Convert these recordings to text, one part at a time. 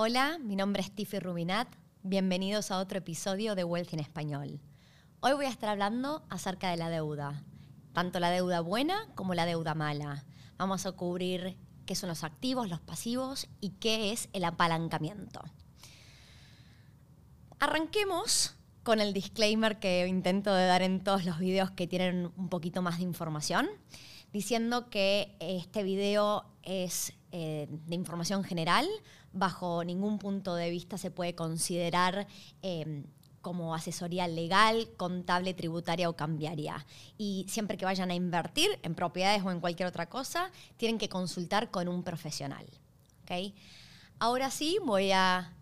Hola, mi nombre es Tiffy Rubinat. Bienvenidos a otro episodio de Wealth en Español. Hoy voy a estar hablando acerca de la deuda, tanto la deuda buena como la deuda mala. Vamos a cubrir qué son los activos, los pasivos y qué es el apalancamiento. Arranquemos con el disclaimer que intento de dar en todos los videos que tienen un poquito más de información, diciendo que este video es eh, de información general, bajo ningún punto de vista se puede considerar eh, como asesoría legal, contable, tributaria o cambiaria. Y siempre que vayan a invertir en propiedades o en cualquier otra cosa, tienen que consultar con un profesional. Ahora sí, voy a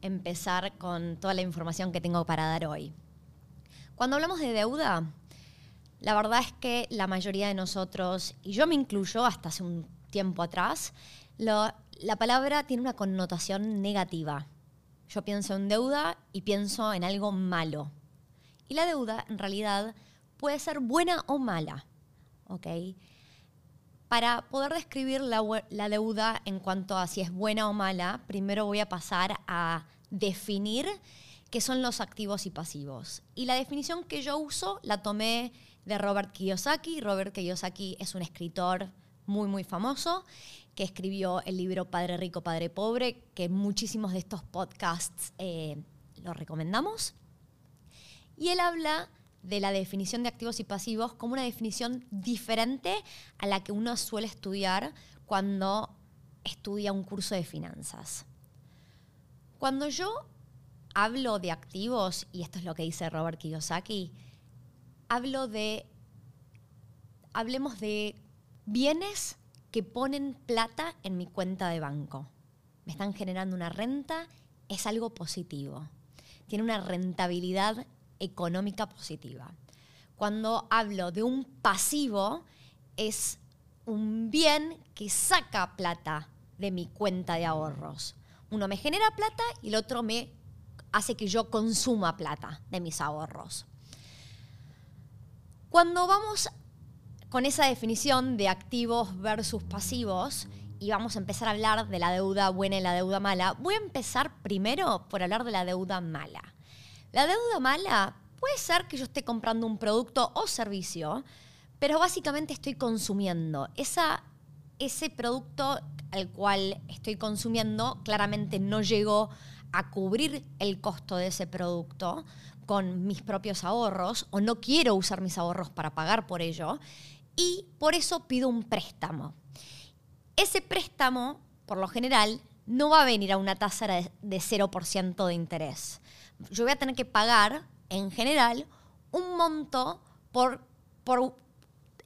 empezar con toda la información que tengo para dar hoy. Cuando hablamos de deuda, la verdad es que la mayoría de nosotros, y yo me incluyo hasta hace un tiempo atrás, la palabra tiene una connotación negativa. Yo pienso en deuda y pienso en algo malo. Y la deuda, en realidad, puede ser buena o mala. Para poder describir la, la, deuda en cuanto a si es buena o mala, primero voy a pasar a definir qué son los activos y pasivos. Y la definición que yo uso la tomé de Robert Kiyosaki. Robert Kiyosaki es un escritor muy, muy famoso que escribió el libro Padre Rico, Padre Pobre, que muchísimos de estos podcasts eh, los recomendamos. Y él habla de la definición de activos y pasivos como una definición diferente a la que uno suele estudiar cuando estudia un curso de finanzas. Cuando yo hablo de activos, y esto es lo que dice Robert Kiyosaki, hablo de, hablemos de bienes que ponen plata en mi cuenta de banco. Me están generando una renta, es algo positivo. Tiene una rentabilidad económica positiva. Cuando hablo de un pasivo, es un bien que saca plata de mi cuenta de ahorros. Uno me genera plata y el otro me hace que yo consuma plata de mis ahorros. Cuando vamos con esa definición de activos versus pasivos, y vamos a empezar a hablar de la deuda buena y la deuda mala, voy a empezar primero por hablar de la deuda mala. La deuda mala puede ser que yo esté comprando un producto o servicio, pero básicamente estoy consumiendo. Ese producto al cual estoy consumiendo claramente no llegó a cubrir el costo de ese producto con mis propios ahorros o no quiero usar mis ahorros para pagar por ello y por eso pido un préstamo. Ese préstamo, por lo general, no va a venir a una tasa de 0% de interés. Yo voy a tener que pagar, en general, un monto por, por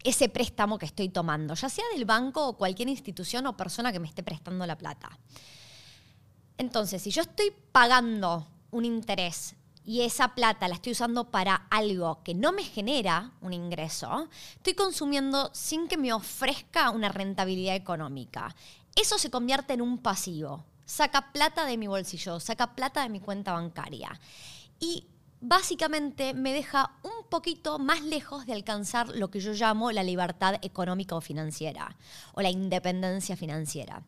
ese préstamo que estoy tomando, ya sea del banco o cualquier institución o persona que me esté prestando la plata. Entonces, si yo estoy pagando un interés y esa plata la estoy usando para algo que no me genera un ingreso, estoy consumiendo sin que me ofrezca una rentabilidad económica. Eso se convierte en un pasivo. Saca plata de mi bolsillo, saca plata de mi cuenta bancaria. Y básicamente me deja un poquito más lejos de alcanzar lo que yo llamo la libertad económica o financiera o la independencia financiera.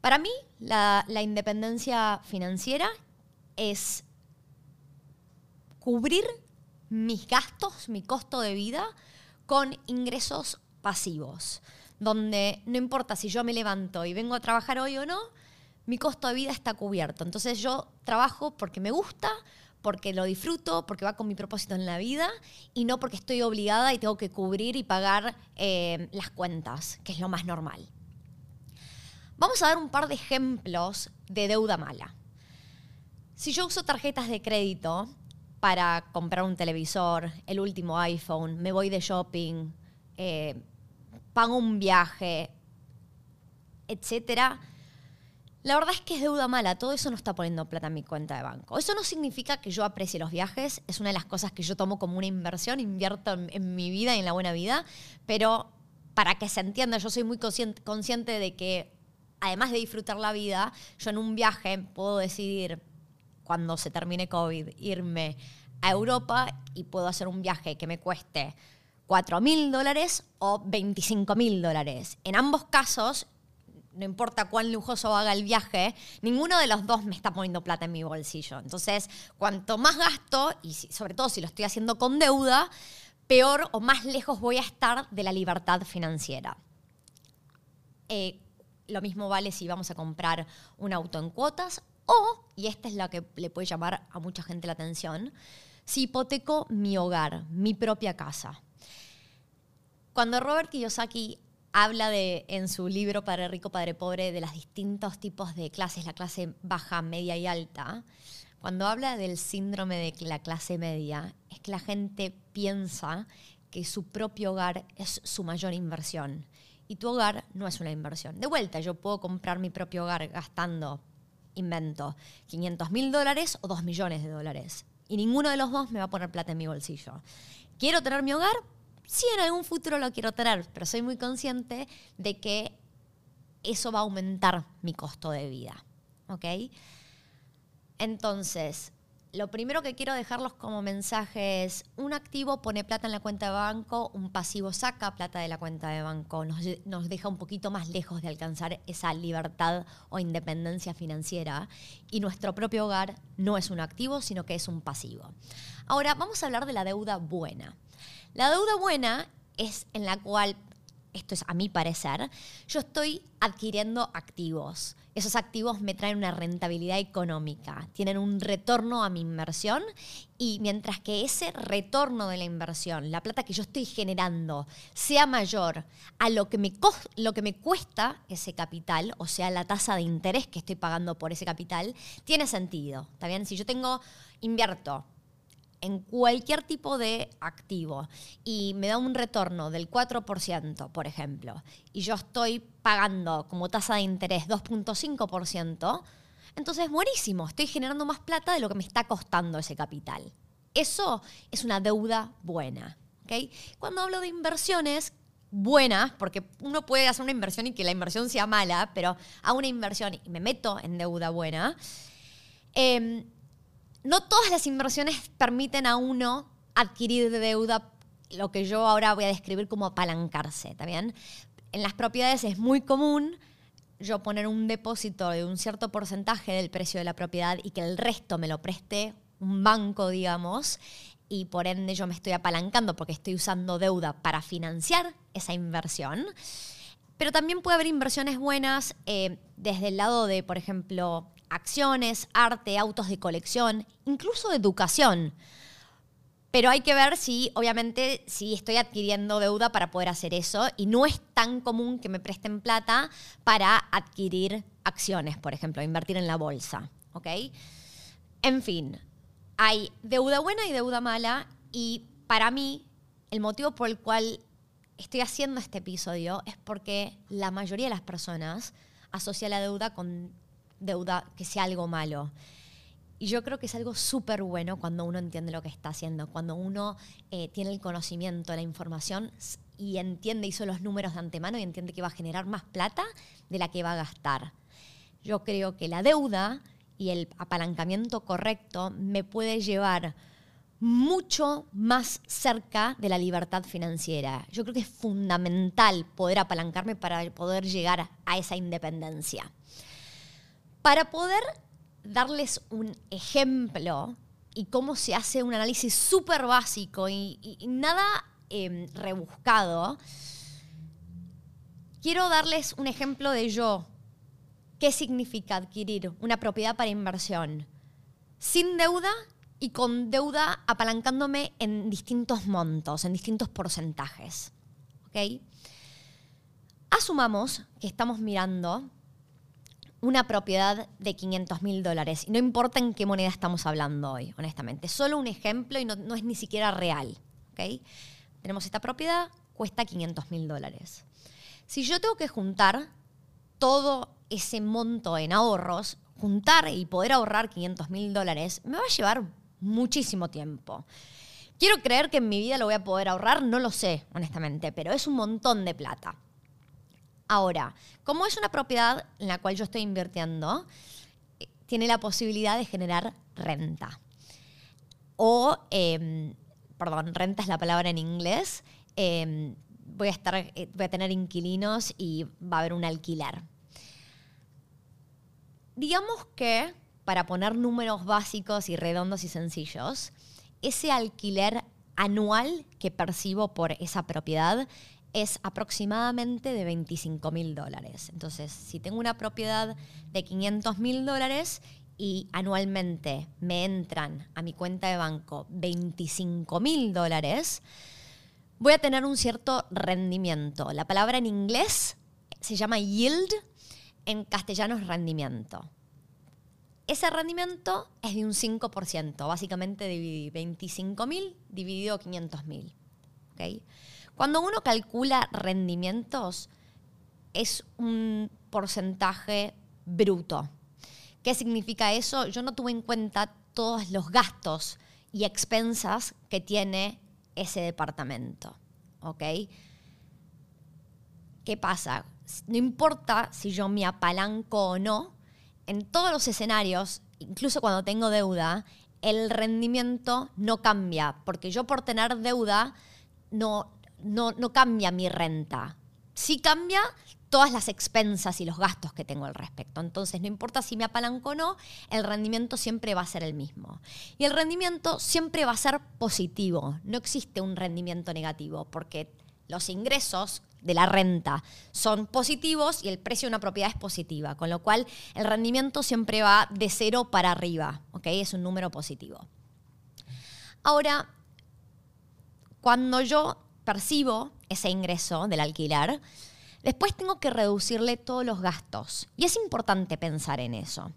Para mí, la, la independencia financiera es cubrir mis gastos, mi costo de vida, con ingresos pasivos, donde no importa si yo me levanto y vengo a trabajar hoy o no, mi costo de vida está cubierto. Entonces yo trabajo porque me gusta, porque lo disfruto, porque va con mi propósito en la vida y no porque estoy obligada y tengo que cubrir y pagar eh, las cuentas, que es lo más normal. Vamos a dar un par de ejemplos de deuda mala. Si yo uso tarjetas de crédito, para comprar un televisor, el último iPhone, me voy de shopping, eh, pago un viaje, etc. La verdad es que es deuda mala, todo eso no está poniendo plata en mi cuenta de banco. Eso no significa que yo aprecie los viajes, es una de las cosas que yo tomo como una inversión, invierto en, mi vida y en la buena vida, pero para que se entienda, yo soy muy consciente de que además de disfrutar la vida, yo en un viaje puedo decidir cuando se termine COVID, irme a Europa y puedo hacer un viaje que me cueste 4 mil dólares o 25 mil dólares. En ambos casos no importa cuán lujoso haga el viaje, ninguno de los dos me está poniendo plata en mi bolsillo. Entonces, cuanto más gasto, y sobre todo si lo estoy haciendo con deuda, peor o más lejos voy a estar de la libertad financiera. Eh, lo mismo vale si vamos a comprar un auto en cuotas o, y esta es la que le puede llamar a mucha gente la atención, si hipoteco mi hogar, mi propia casa. Cuando Robert Kiyosaki habla de, en su libro Padre Rico, Padre Pobre de los distintos tipos de clases, la clase baja, media y alta, cuando habla del síndrome de la clase media, es que la gente piensa que su propio hogar es su mayor inversión y tu hogar no es una inversión. De vuelta, yo puedo comprar mi propio hogar gastando, invento, 500 mil dólares o 2 millones de dólares. Y ninguno de los dos me va a poner plata en mi bolsillo. ¿Quiero tener mi hogar? Sí, en algún futuro lo quiero tener, pero soy muy consciente de que eso va a aumentar mi costo de vida. ¿Ok? Entonces, lo primero que quiero dejarlos como mensaje es, un activo pone plata en la cuenta de banco, un pasivo saca plata de la cuenta de banco, nos, deja un poquito más lejos de alcanzar esa libertad o independencia financiera y nuestro propio hogar no es un activo, sino que es un pasivo. Ahora, vamos a hablar de la deuda buena. La deuda buena es en la cual esto es a mi parecer, yo estoy adquiriendo activos. Esos activos me traen una rentabilidad económica, tienen un retorno a mi inversión y mientras que ese retorno de la inversión, la plata que yo estoy generando, sea mayor a lo que me, lo que me cuesta ese capital, o sea, la tasa de interés que estoy pagando por ese capital, tiene sentido. ¿Está bien? Si yo tengo, invierto en cualquier tipo de activo y me da un retorno del 4%, por ejemplo, y yo estoy pagando como tasa de interés 2.5%, entonces buenísimo, estoy generando más plata de lo que me está costando ese capital. Eso es una deuda buena. ¿okay? Cuando hablo de inversiones, buenas, porque uno puede hacer una inversión y que la inversión sea mala, pero hago una inversión y me meto en deuda buena, eh, no todas las inversiones permiten a uno adquirir deuda, lo que yo ahora voy a describir como apalancarse, ¿está? En las propiedades es muy común yo poner un depósito de un cierto porcentaje del precio de la propiedad y que el resto me lo preste un banco, digamos, y por ende yo me estoy apalancando porque estoy usando deuda para financiar esa inversión. Pero también puede haber inversiones buenas eh, desde el lado de, por ejemplo, acciones, arte, autos de colección, incluso educación. Pero hay que ver si, obviamente, si estoy adquiriendo deuda para poder hacer eso. Y no es tan común que me presten plata para adquirir acciones, por ejemplo, invertir en la bolsa. En fin, hay deuda buena y deuda mala. Y para mí, el motivo por el cual estoy haciendo este episodio es porque la mayoría de las personas asocia la deuda con deuda que sea algo malo. Y yo creo que es algo súper bueno cuando uno entiende lo que está haciendo, cuando uno eh, tiene el conocimiento, la información y entiende, hizo los números de antemano y entiende que va a generar más plata de la que va a gastar. Yo creo que la deuda y el apalancamiento correcto me puede llevar mucho más cerca de la libertad financiera. Yo creo que es fundamental poder apalancarme para poder llegar a esa independencia. Para poder darles un ejemplo y cómo se hace un análisis súper básico y, nada em, rebuscado, quiero darles un ejemplo de yo. ¿Qué significa adquirir una propiedad para inversión? Sin deuda y con deuda apalancándome en distintos montos, en distintos porcentajes. Asumamos que estamos mirando una propiedad de 500 mil dólares. Y no importa en qué moneda estamos hablando hoy, honestamente. Solo un ejemplo y no, es ni siquiera real. ¿okay? Tenemos esta propiedad, cuesta 500 mil dólares. Si yo tengo que juntar todo ese monto en ahorros, juntar y poder ahorrar 500 mil dólares, me va a llevar muchísimo tiempo. Quiero creer que en mi vida lo voy a poder ahorrar, no lo sé, honestamente, pero es un montón de plata. Ahora, como es una propiedad en la cual yo estoy invirtiendo, tiene la posibilidad de generar renta. O, em, perdón, renta es la palabra en inglés. Em, voy, a estar, eh, voy a tener inquilinos y va a haber un alquiler. digamos que, para poner números básicos y redondos y sencillos, ese alquiler anual que percibo por esa propiedad es aproximadamente de 25 mil dólares. Entonces, si tengo una propiedad de 500 mil dólares y anualmente me entran a mi cuenta de banco 25 mil dólares, voy a tener un cierto rendimiento. La palabra en inglés se llama yield, en castellano es rendimiento. Ese rendimiento es de un 5%, básicamente dividí 25.000 dividido 500.000. ¿okay? Cuando uno calcula rendimientos, es un porcentaje bruto. ¿Qué significa eso? Yo no tuve en cuenta todos los gastos y expensas que tiene ese departamento. ¿Ok? ¿Qué pasa? No importa si yo me apalanco o no, en todos los escenarios, incluso cuando tengo deuda, el rendimiento no cambia, porque yo por tener deuda no, no, no cambia mi renta. Sí cambia todas las expensas y los gastos que tengo al respecto. Entonces, no importa si me apalanco o no, el rendimiento siempre va a ser el mismo. Y el rendimiento siempre va a ser positivo. No existe un rendimiento negativo, porque los ingresos de la renta son positivos y el precio de una propiedad es positiva, con lo cual el rendimiento siempre va de cero para arriba. Es un número positivo. Ahora, cuando yo percibo ese ingreso del alquiler, después tengo que reducirle todos los gastos. Y es importante pensar en eso.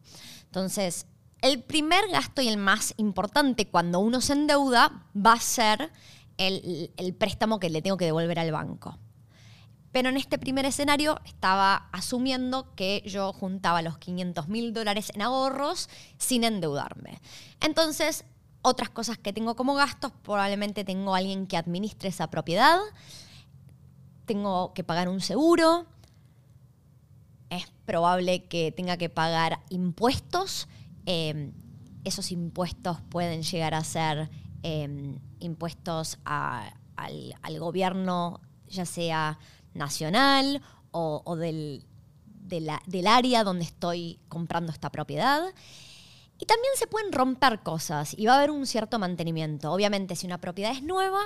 Entonces, el primer gasto y el más importante cuando uno se endeuda va a ser el, el préstamo que le tengo que devolver al banco. Pero en este primer escenario estaba asumiendo que yo juntaba los 500 mil dólares en ahorros sin endeudarme. Entonces, otras cosas que tengo como gastos, probablemente tengo alguien que administre esa propiedad, tengo que pagar un seguro, es probable que tenga que pagar impuestos. Eh, esos impuestos pueden llegar a ser eh, impuestos al, al gobierno, ya sea nacional o, del, del área donde estoy comprando esta propiedad. Y también se pueden romper cosas y va a haber un cierto mantenimiento. Obviamente, si una propiedad es nueva,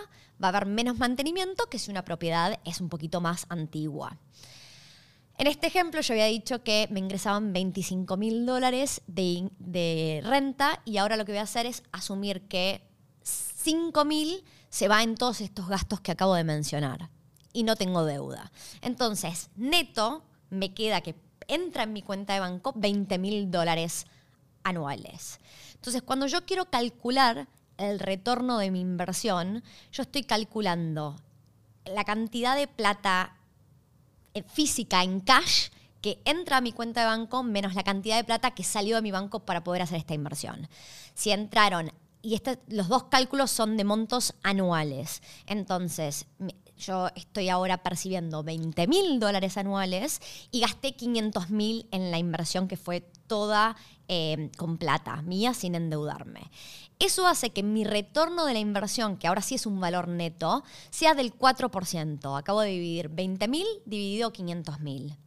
va a haber menos mantenimiento que si una propiedad es un poquito más antigua. En este ejemplo yo había dicho que me ingresaban 25 mil dólares de, renta y ahora lo que voy a hacer es asumir que 5 mil se va en todos estos gastos que acabo de mencionar y no tengo deuda. Entonces, neto me queda que entra en mi cuenta de banco 20 mil dólares anuales. Entonces, cuando yo quiero calcular el retorno de mi inversión, yo estoy calculando la cantidad de plata eh, física en cash que entra a mi cuenta de banco menos la cantidad de plata que salió de mi banco para poder hacer esta inversión. Si entraron, y este, los dos cálculos son de montos anuales, entonces yo estoy ahora percibiendo 20 mil dólares anuales y gasté 500 mil en la inversión que fue toda eh, con plata, mía sin endeudarme. Eso hace que mi retorno de la inversión, que ahora sí es un valor neto, sea del 4%. Acabo de dividir 20 mil dividido 500 mil.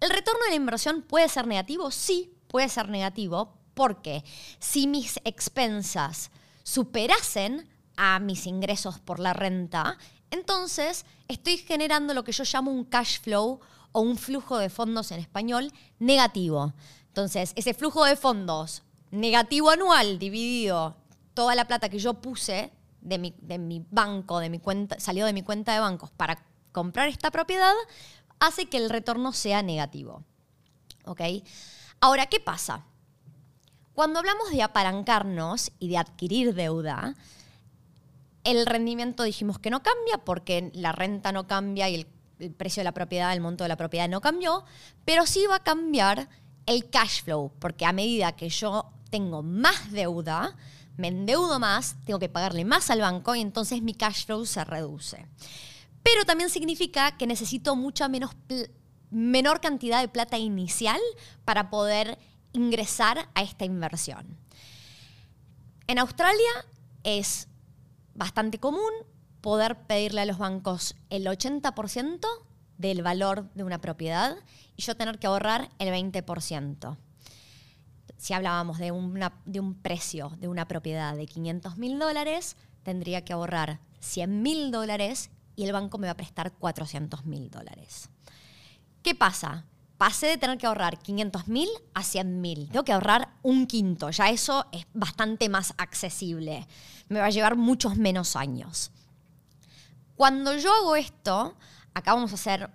¿El retorno de la inversión puede ser negativo? Sí, puede ser negativo, porque si mis expensas superasen a mis ingresos por la renta, entonces, estoy generando lo que yo llamo un cash flow o un flujo de fondos en español negativo. Entonces, ese flujo de fondos negativo anual dividido toda la plata que yo puse de mi, banco, de mi cuenta, salió de mi cuenta de bancos para comprar esta propiedad, hace que el retorno sea negativo. ¿Ok? Ahora, ¿qué pasa? Cuando hablamos de apalancarnos y de adquirir deuda, el rendimiento dijimos que no cambia porque la renta no cambia y el, precio de la propiedad, el monto de la propiedad no cambió, pero sí va a cambiar el cash flow, porque a medida que yo tengo más deuda, me endeudo más, tengo que pagarle más al banco y entonces mi cash flow se reduce. Pero también significa que necesito mucha menos menor cantidad de plata inicial para poder ingresar a esta inversión. En Australia es bastante común poder pedirle a los bancos el 80% del valor de una propiedad y yo tener que ahorrar el 20%. si hablábamos de, de un precio de una propiedad de 500 mil dólares, tendría que ahorrar 100 mil dólares y el banco me va a prestar 400 mil dólares. ¿Qué pasa? Pasé de tener que ahorrar 500 mil a 100 mil. Tengo que ahorrar un quinto. Ya eso es bastante más accesible. Me va a llevar muchos menos años. Cuando yo hago esto, acá vamos a hacer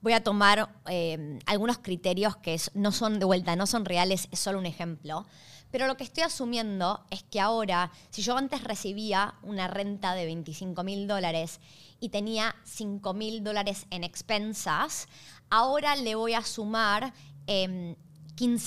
voy a tomar eh, algunos criterios que no son de vuelta, no son reales, es solo un ejemplo. Pero lo que estoy asumiendo es que ahora, si yo antes recibía una renta de 25 mil dólares y tenía 5 mil dólares en expensas, ahora le voy a sumar 15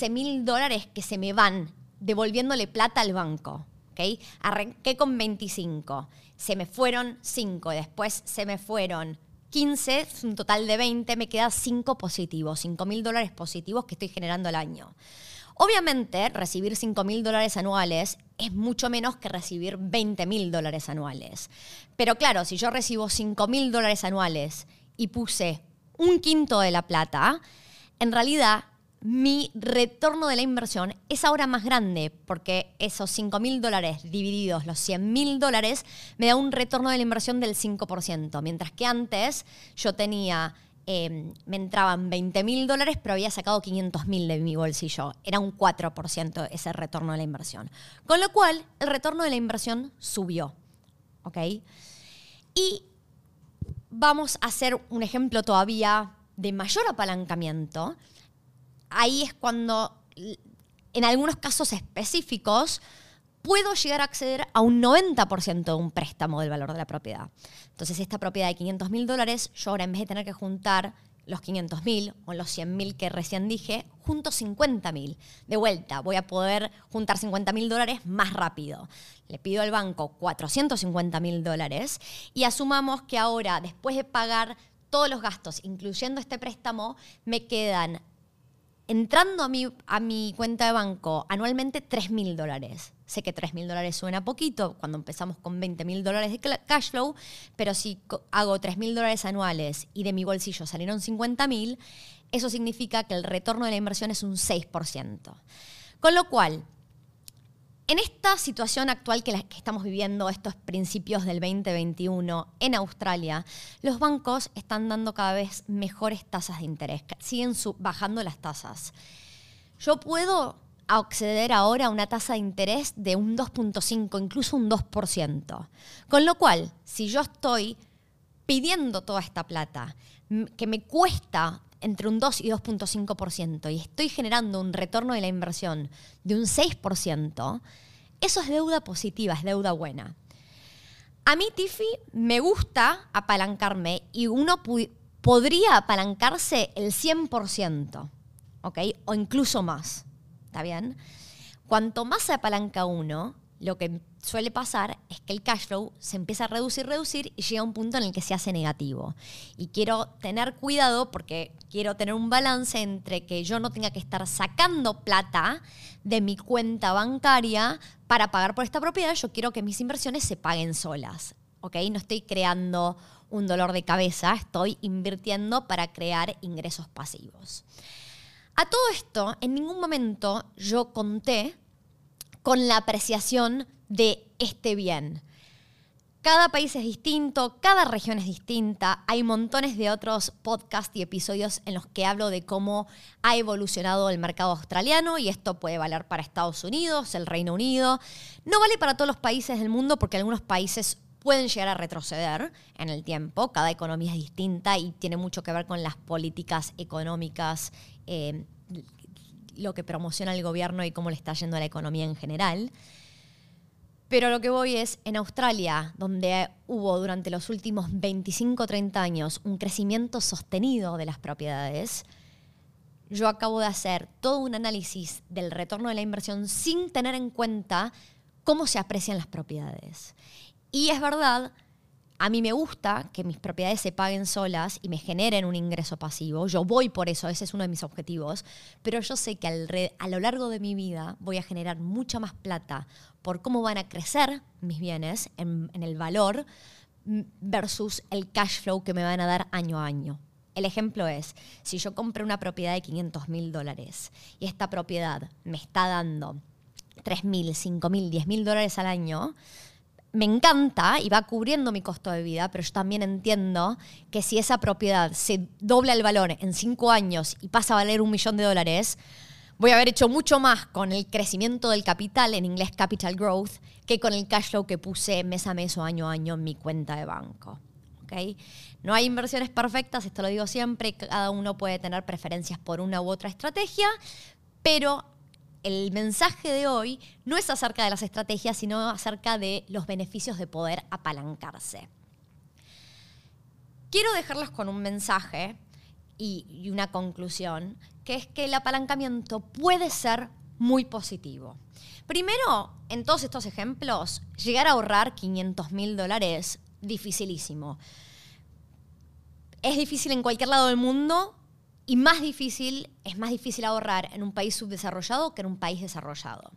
em, mil dólares que se me van devolviéndole plata al banco. ¿okay? Arranqué con 25, se me fueron 5, después se me fueron 15, es un total de 20, me queda 5 positivos, 5 mil dólares positivos que estoy generando al año. Obviamente, recibir 5 mil dólares anuales es mucho menos que recibir 20 mil dólares anuales. Pero claro, si yo recibo 5 mil dólares anuales y puse un quinto de la plata, en realidad mi retorno de la inversión es ahora más grande porque esos 5 mil dólares divididos los 100 mil dólares me da un retorno de la inversión del 5%, mientras que antes yo tenía Em, me entraban 20 mil dólares, pero había sacado 500 mil de mi bolsillo. Era un 4% ese retorno de la inversión. Con lo cual, el retorno de la inversión subió. ¿Ok? Y vamos a hacer un ejemplo todavía de mayor apalancamiento. Ahí es cuando, en algunos casos específicos, puedo llegar a acceder a un 90% de un préstamo del valor de la propiedad. Entonces, esta propiedad de 500 mil dólares, yo ahora en vez de tener que juntar los 500 mil o los 100 mil que recién dije, junto 50 mil. De vuelta, voy a poder juntar 50 mil dólares más rápido. Le pido al banco 450 mil dólares y asumamos que ahora, después de pagar todos los gastos, incluyendo este préstamo, me quedan entrando a mi, a mi cuenta de banco anualmente 3 mil dólares. Sé que 3 mil dólares suena poquito cuando empezamos con 20 mil dólares de cash flow, pero si hago 3 mil dólares anuales y de mi bolsillo salieron 50 mil, eso significa que el retorno de la inversión es un 6%. Con lo cual, en esta situación actual que, estamos viviendo, estos principios del 2021 en Australia, los bancos están dando cada vez mejores tasas de interés, siguen bajando las tasas. Yo puedo acceder ahora a una tasa de interés de un 2.5, incluso un 2%. Con lo cual, si yo estoy pidiendo toda esta plata, que me cuesta entre un 2 y 2.5% y estoy generando un retorno de la inversión de un 6%, eso es deuda positiva, es deuda buena. A mí, Tiffy, me gusta apalancarme y uno podría apalancarse el 100%, ¿ok? O incluso más, ¿está bien? Cuanto más se apalanca uno, lo que suele pasar es que el cash flow se empieza a reducir, reducir y llega a un punto en el que se hace negativo. Y quiero tener cuidado porque quiero tener un balance entre que yo no tenga que estar sacando plata de mi cuenta bancaria para pagar por esta propiedad. Yo quiero que mis inversiones se paguen solas. ¿ok? No estoy creando un dolor de cabeza, estoy invirtiendo para crear ingresos pasivos. A todo esto, en ningún momento yo conté con la apreciación de este bien. Cada país es distinto, cada región es distinta. Hay montones de otros podcasts y episodios en los que hablo de cómo ha evolucionado el mercado australiano y esto puede valer para Estados Unidos, el Reino Unido. No vale para todos los países del mundo porque algunos países pueden llegar a retroceder en el tiempo. Cada economía es distinta y tiene mucho que ver con las políticas económicas eh, lo que promociona el gobierno y cómo le está yendo a la economía en general. Pero lo que voy es, en Australia, donde hubo durante los últimos 25 o 30 años un crecimiento sostenido de las propiedades, yo acabo de hacer todo un análisis del retorno de la inversión sin tener en cuenta cómo se aprecian las propiedades. Y es verdad a mí me gusta que mis propiedades se paguen solas y me generen un ingreso pasivo. Yo voy por eso, ese es uno de mis objetivos. Pero yo sé que a lo largo de mi vida voy a generar mucha más plata por cómo van a crecer mis bienes en, el valor versus el cash flow que me van a dar año a año. El ejemplo es, si yo compré una propiedad de 500 mil dólares y esta propiedad me está dando 3 mil, 5 mil, 10 mil dólares al año, me encanta y va cubriendo mi costo de vida, pero yo también entiendo que si esa propiedad se dobla el valor en 5 años y pasa a valer un millón de dólares, voy a haber hecho mucho más con el crecimiento del capital, en inglés capital growth, que con el cash flow que puse mes a mes o año a año en mi cuenta de banco. No hay inversiones perfectas, esto lo digo siempre, cada uno puede tener preferencias por una u otra estrategia, pero el mensaje de hoy no es acerca de las estrategias, sino acerca de los beneficios de poder apalancarse. Quiero dejarlos con un mensaje y, una conclusión, que es que el apalancamiento puede ser muy positivo. Primero, en todos estos ejemplos, llegar a ahorrar 500 mil dólares dificilísimo. Es difícil en cualquier lado del mundo y más difícil, es más difícil ahorrar en un país subdesarrollado que en un país desarrollado.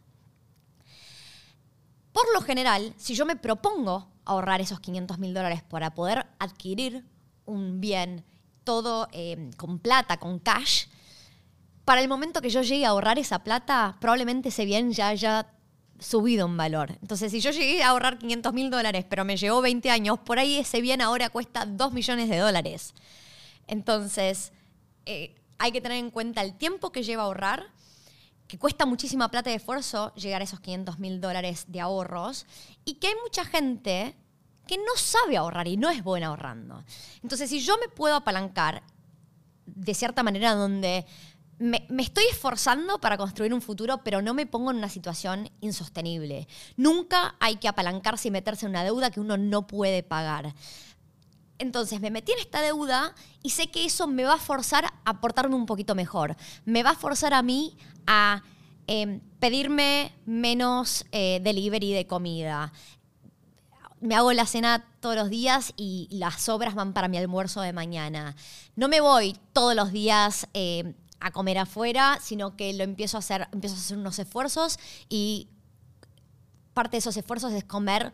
Por lo general, si yo me propongo ahorrar esos 500 mil dólares para poder adquirir un bien todo eh, con plata, con cash, para el momento que yo llegue a ahorrar esa plata, probablemente ese bien ya haya subido en valor. Entonces, si yo llegué a ahorrar 500 mil dólares, pero me llevó 20 años, por ahí ese bien ahora cuesta 2 millones de dólares. Entonces, eh, hay que tener en cuenta el tiempo que lleva ahorrar, que cuesta muchísima plata y esfuerzo llegar a esos 500 mil dólares de ahorros, y que hay mucha gente que no sabe ahorrar y no es buena ahorrando. Entonces, si yo me puedo apalancar de cierta manera donde me, estoy esforzando para construir un futuro, pero no me pongo en una situación insostenible. Nunca hay que apalancarse y meterse en una deuda que uno no puede pagar. Entonces me metí en esta deuda y sé que eso me va a forzar a portarme un poquito mejor. Me va a forzar a mí a em, pedirme menos eh, delivery de comida. Me hago la cena todos los días y las sobras van para mi almuerzo de mañana. No me voy todos los días em, a comer afuera, sino que lo empiezo a hacer, empiezo a hacer unos esfuerzos y parte de esos esfuerzos es comer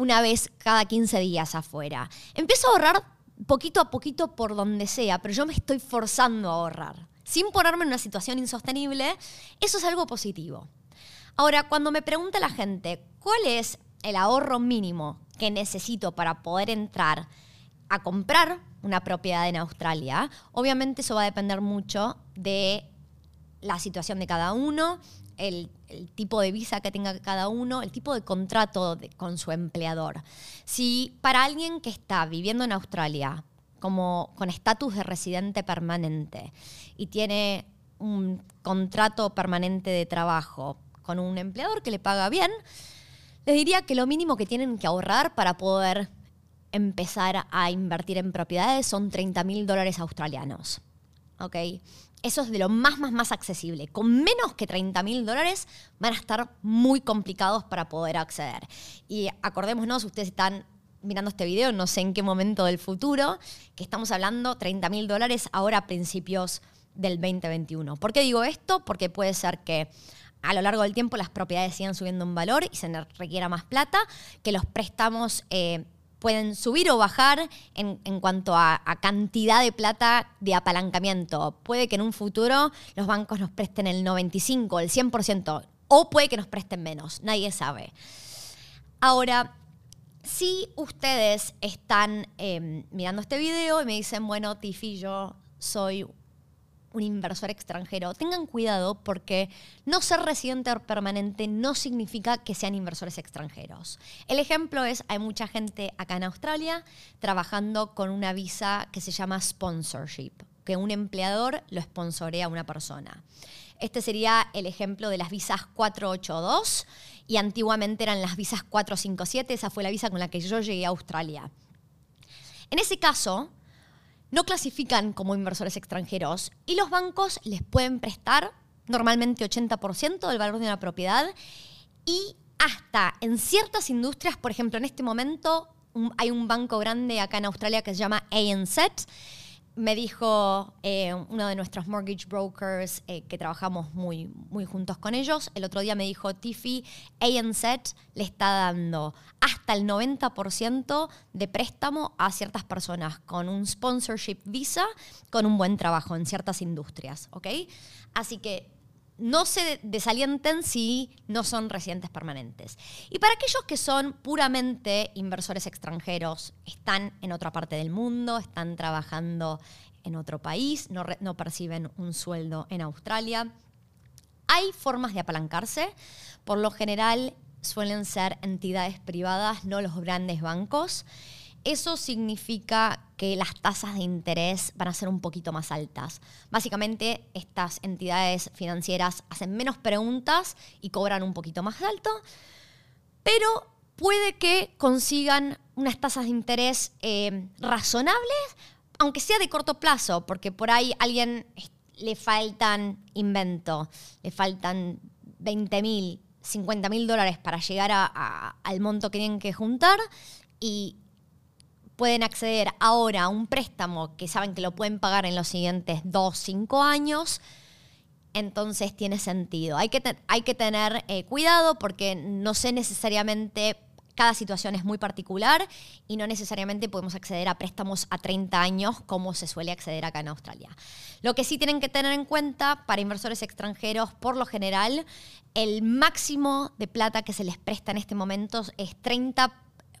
una vez cada 15 días afuera. Empiezo a ahorrar poquito a poquito por donde sea, pero yo me estoy forzando a ahorrar. Sin ponerme en una situación insostenible, eso es algo positivo. Ahora, cuando me pregunta la gente, ¿cuál es el ahorro mínimo que necesito para poder entrar a comprar una propiedad en Australia. Obviamente eso va a depender mucho de la situación de cada uno, el, tipo de visa que tenga cada uno, el tipo de contrato con su empleador. Si para alguien que está viviendo en Australia como con estatus de residente permanente y tiene un contrato permanente de trabajo con un empleador que le paga bien, les diría que lo mínimo que tienen que ahorrar para poder empezar a invertir en propiedades son 30 mil dólares australianos. ¿Ok? Eso es de lo más, más, más accesible. Con menos que 30 mil dólares van a estar muy complicados para poder acceder. Y acordémonos, ustedes están mirando este video, no sé en qué momento del futuro, que estamos hablando 30 mil dólares ahora a principios del 2021. ¿Por qué digo esto? Porque puede ser que a lo largo del tiempo las propiedades sigan subiendo en valor y se requiera más plata, que los préstamos... Eh, pueden subir o bajar en, cuanto a, cantidad de plata de apalancamiento. Puede que en un futuro los bancos nos presten el 95, el 100%, o puede que nos presten menos, nadie sabe. Ahora, si ustedes están em, mirando este video y me dicen, bueno, Tiffy, yo soy un inversor extranjero, tengan cuidado porque no ser residente permanente no significa que sean inversores extranjeros. El ejemplo es, hay mucha gente acá en Australia trabajando con una visa que se llama sponsorship, que un empleador lo sponsorea a una persona. Este sería el ejemplo de las visas 482 y antiguamente eran las visas 457, esa fue la visa con la que yo llegué a Australia. En ese caso, no clasifican como inversores extranjeros y los bancos les pueden prestar normalmente 80% del valor de una propiedad y hasta en ciertas industrias, por ejemplo, en este momento hay un banco grande acá en Australia que se llama ANZ. Me dijo eh, uno de nuestros mortgage brokers eh, que trabajamos muy, muy juntos con ellos, el otro día me dijo, Tiffy, ANZ le está dando hasta el 90% de préstamo a ciertas personas con un sponsorship visa, con un buen trabajo en ciertas industrias, ¿ok? Así que no se desalienten si no son residentes permanentes. Y para aquellos que son puramente inversores extranjeros, están en otra parte del mundo, están trabajando en otro país, no, perciben un sueldo en Australia, hay formas de apalancarse. Por lo general suelen ser entidades privadas, no los grandes bancos. Eso significa que las tasas de interés van a ser un poquito más altas. Básicamente, estas entidades financieras hacen menos preguntas y cobran un poquito más alto, pero puede que consigan unas tasas de interés eh, razonables, aunque sea de corto plazo, porque por ahí a alguien le faltan invento, le faltan 20 mil, 50 mil dólares para llegar al monto que tienen que juntar y pueden acceder ahora a un préstamo que saben que lo pueden pagar en los siguientes dos, cinco años, entonces tiene sentido. Hay que, hay que tener eh, cuidado porque no sé necesariamente, cada situación es muy particular y no necesariamente podemos acceder a préstamos a 30 años como se suele acceder acá en Australia. Lo que sí tienen que tener en cuenta para inversores extranjeros, por lo general, el máximo de plata que se les presta en este momento es 30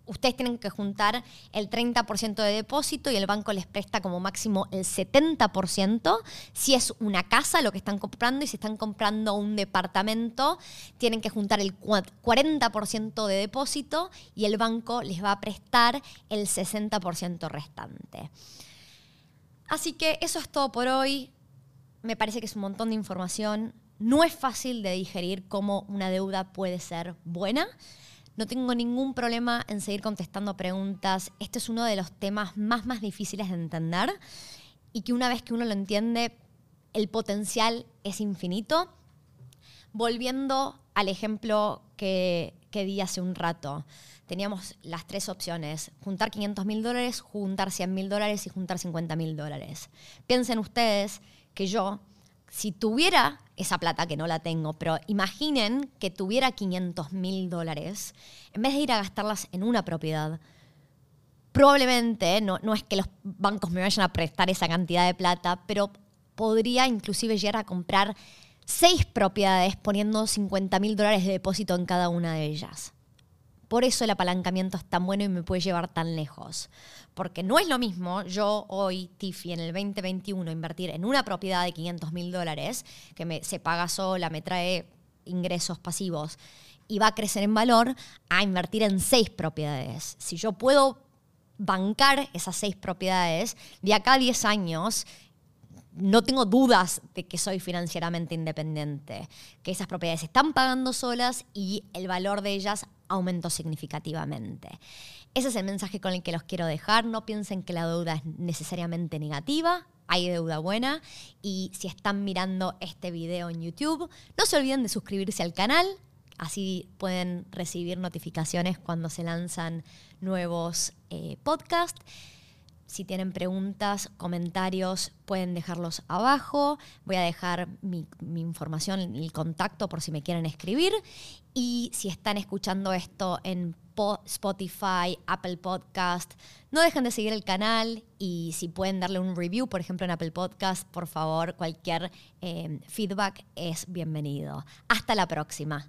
ustedes tienen que juntar el 30% de depósito y el banco les presta como máximo el 70%. Si es una casa lo que están comprando y si están comprando un departamento, tienen que juntar el 40% de depósito y el banco les va a prestar el 60% restante. Así que eso es todo por hoy. Me parece que es un montón de información. No es fácil de digerir cómo una deuda puede ser buena. No tengo ningún problema en seguir contestando preguntas. Este es uno de los temas más, más difíciles de entender y que una vez que uno lo entiende, el potencial es infinito. Volviendo al ejemplo que, que di hace un rato, teníamos las tres opciones, juntar 500 mil dólares, juntar 100 mil dólares y juntar 50 mil dólares. Piensen ustedes que yo si tuviera esa plata, que no la tengo, pero imaginen que tuviera 500 mil dólares, en vez de ir a gastarlas en una propiedad, probablemente, no, no es que los bancos me vayan a prestar esa cantidad de plata, pero podría inclusive llegar a comprar seis propiedades poniendo 50 mil dólares de depósito en cada una de ellas. Por eso el apalancamiento es tan bueno y me puede llevar tan lejos. Porque no es lo mismo yo hoy, Tiffy, en el 2021, invertir en una propiedad de 500 mil dólares, que se paga sola, me trae ingresos pasivos y va a crecer en valor, a invertir en seis propiedades. Si yo puedo bancar esas seis propiedades, de acá a 10 años no tengo dudas de que soy financieramente independiente, que esas propiedades están pagando solas y el valor de ellas aumentó significativamente. Ese es el mensaje con el que los quiero dejar. No piensen que la deuda es necesariamente negativa. Hay deuda buena. Y si están mirando este video en YouTube, no se olviden de suscribirse al canal. Así pueden recibir notificaciones cuando se lanzan nuevos eh, podcasts. Si tienen preguntas, comentarios, pueden dejarlos abajo. Voy a dejar mi, información, el contacto por si me quieren escribir. Y si están escuchando esto en Spotify, Apple Podcast, no dejen de seguir el canal y si pueden darle un review, por ejemplo en Apple Podcast, por favor, cualquier eh, feedback es bienvenido. Hasta la próxima.